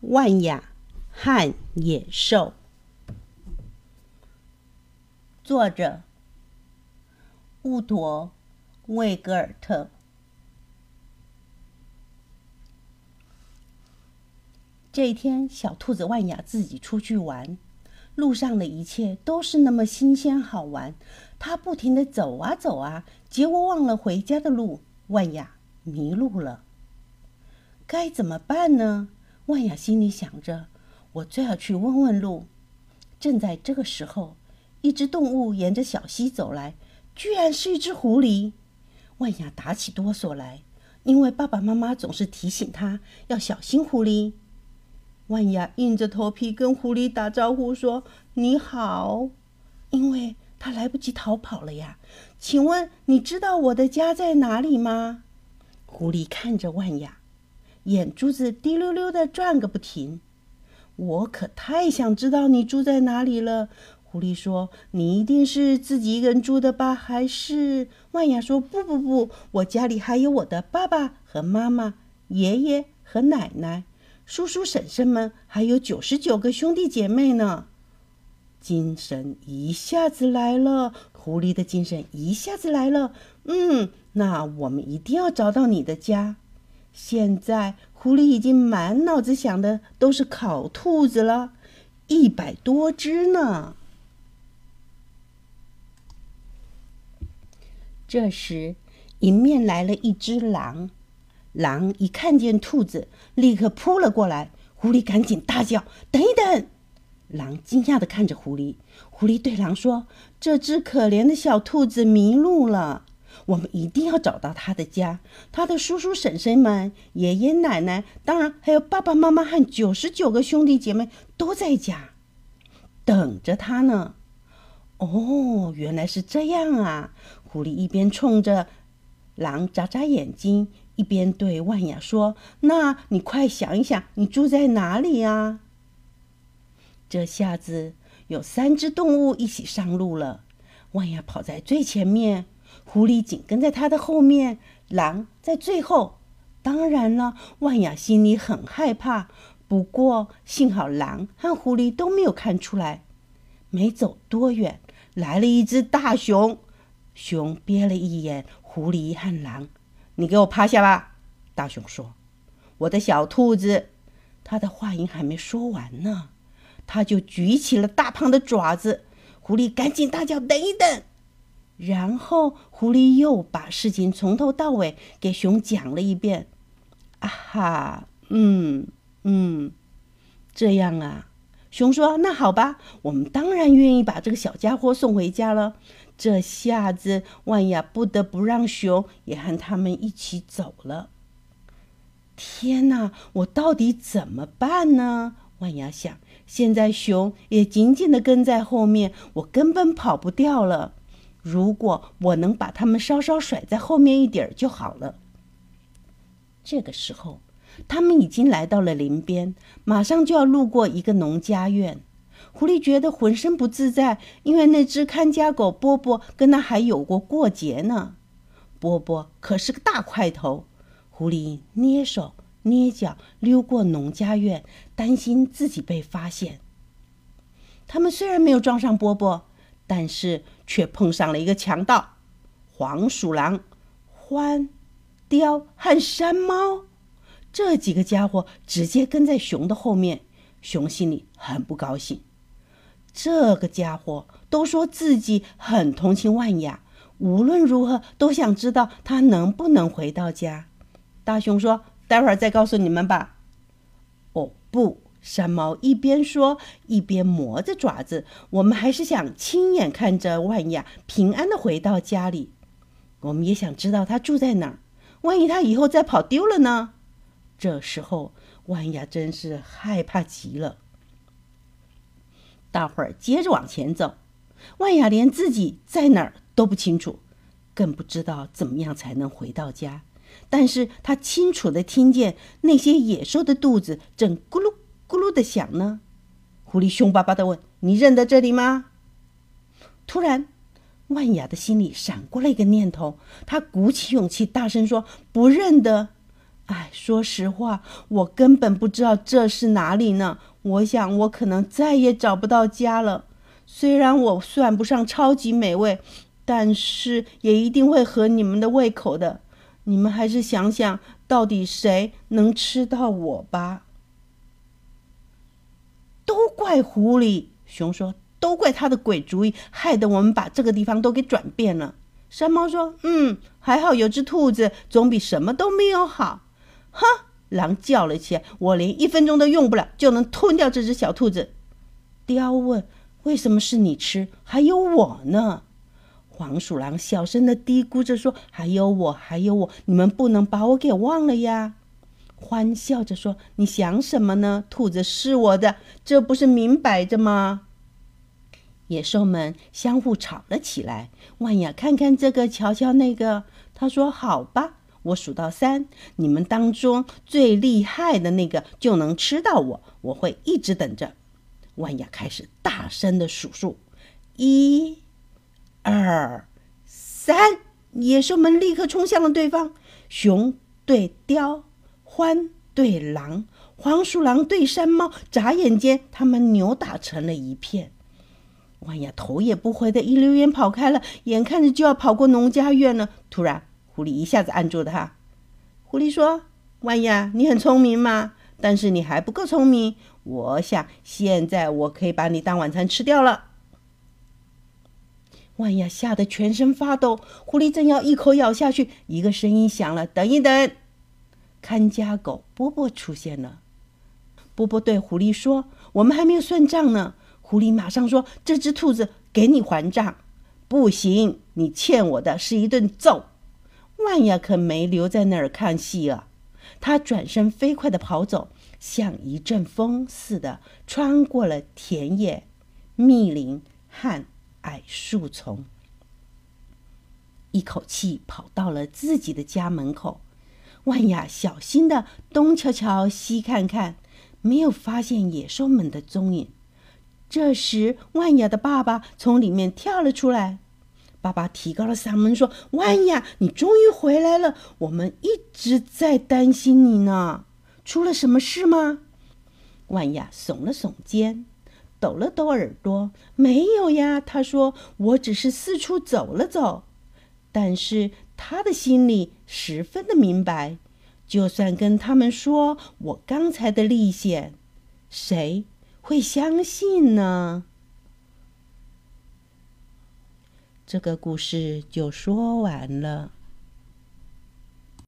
万雅和野兽，作者乌陀魏格尔特。这一天，小兔子万雅自己出去玩，路上的一切都是那么新鲜好玩。它不停的走啊走啊，结果忘了回家的路，万雅迷路了。该怎么办呢？万雅心里想着：“我最好去问问路。”正在这个时候，一只动物沿着小溪走来，居然是一只狐狸。万雅打起哆嗦来，因为爸爸妈妈总是提醒她要小心狐狸。万雅硬着头皮跟狐狸打招呼说：“你好。”因为她来不及逃跑了呀。请问你知道我的家在哪里吗？狐狸看着万雅。眼珠子滴溜溜的转个不停，我可太想知道你住在哪里了。狐狸说：“你一定是自己一个人住的吧？还是？”万雅说：“不不不，我家里还有我的爸爸和妈妈、爷爷和奶奶、叔叔婶婶们，还有九十九个兄弟姐妹呢。”精神一下子来了，狐狸的精神一下子来了。嗯，那我们一定要找到你的家。现在狐狸已经满脑子想的都是烤兔子了，一百多只呢。这时，迎面来了一只狼，狼一看见兔子，立刻扑了过来。狐狸赶紧大叫：“等一等！”狼惊讶的看着狐狸，狐狸对狼说：“这只可怜的小兔子迷路了。”我们一定要找到他的家，他的叔叔婶婶们、爷爷奶奶，当然还有爸爸妈妈和九十九个兄弟姐妹都在家，等着他呢。哦，原来是这样啊！狐狸一边冲着狼眨眨眼睛，一边对万雅说：“那你快想一想，你住在哪里呀？”这下子有三只动物一起上路了，万雅跑在最前面。狐狸紧跟在他的后面，狼在最后。当然了，万雅心里很害怕。不过幸好狼和狐狸都没有看出来。没走多远，来了一只大熊。熊瞥了一眼狐狸和狼：“你给我趴下吧！”大熊说：“我的小兔子。”他的话音还没说完呢，他就举起了大胖的爪子。狐狸赶紧大叫：“等一等！”然后狐狸又把事情从头到尾给熊讲了一遍。啊哈，嗯嗯，这样啊。熊说：“那好吧，我们当然愿意把这个小家伙送回家了。”这下子万雅不得不让熊也和他们一起走了。天哪，我到底怎么办呢？万雅想。现在熊也紧紧的跟在后面，我根本跑不掉了。如果我能把他们稍稍甩在后面一点儿就好了。这个时候，他们已经来到了林边，马上就要路过一个农家院。狐狸觉得浑身不自在，因为那只看家狗波波跟他还有过过节呢。波波可是个大块头。狐狸捏手捏脚溜过农家院，担心自己被发现。他们虽然没有撞上波波。但是却碰上了一个强盗，黄鼠狼、獾、雕和山猫，这几个家伙直接跟在熊的后面。熊心里很不高兴。这个家伙都说自己很同情万雅，无论如何都想知道他能不能回到家。大熊说：“待会儿再告诉你们吧。”哦，不。山猫一边说，一边磨着爪子。我们还是想亲眼看着万雅平安的回到家里。我们也想知道他住在哪儿。万一他以后再跑丢了呢？这时候，万雅真是害怕极了。大伙儿接着往前走。万雅连自己在哪儿都不清楚，更不知道怎么样才能回到家。但是他清楚的听见那些野兽的肚子正咕噜。咕噜的响呢，狐狸凶巴巴的问：“你认得这里吗？”突然，万雅的心里闪过了一个念头，她鼓起勇气大声说：“不认得。”哎，说实话，我根本不知道这是哪里呢。我想，我可能再也找不到家了。虽然我算不上超级美味，但是也一定会合你们的胃口的。你们还是想想，到底谁能吃到我吧？怪狐狸，熊说：“都怪他的鬼主意，害得我们把这个地方都给转变了。”山猫说：“嗯，还好有只兔子，总比什么都没有好。”哼！狼叫了起来：“我连一分钟都用不了，就能吞掉这只小兔子。”雕问：“为什么是你吃？还有我呢？”黄鼠狼小声的嘀咕着说：“还有我，还有我，你们不能把我给忘了呀！”欢笑着说：“你想什么呢？兔子是我的，这不是明摆着吗？”野兽们相互吵了起来。万雅看看这个，瞧瞧那个，他说：“好吧。”我数到三，你们当中最厉害的那个就能吃到我。我会一直等着。万雅开始大声的数数，一、二、三。野兽们立刻冲向了对方。熊对雕，獾对狼，黄鼠狼对山猫。眨眼间，他们扭打成了一片。万雅头也不回的一溜烟跑开了，眼看着就要跑过农家院了，突然。狐狸一下子按住了他。狐狸说：“万雅，你很聪明吗？但是你还不够聪明。我想现在我可以把你当晚餐吃掉了。”万亚吓得全身发抖。狐狸正要一口咬下去，一个声音响了：“等一等！”看家狗波波出现了。波波对狐狸说：“我们还没有算账呢。”狐狸马上说：“这只兔子给你还账。”不行，你欠我的是一顿揍。万亚可没留在那儿看戏啊！他转身飞快地跑走，像一阵风似的穿过了田野、密林和矮树丛，一口气跑到了自己的家门口。万雅小心地东瞧瞧、西看看，没有发现野兽们的踪影。这时，万雅的爸爸从里面跳了出来。爸爸提高了嗓门说：“万雅，你终于回来了！我们一直在担心你呢。出了什么事吗？”万雅耸了耸肩，抖了抖耳朵：“没有呀。”他说：“我只是四处走了走。”但是他的心里十分的明白，就算跟他们说我刚才的历险，谁会相信呢？这个故事就说完了。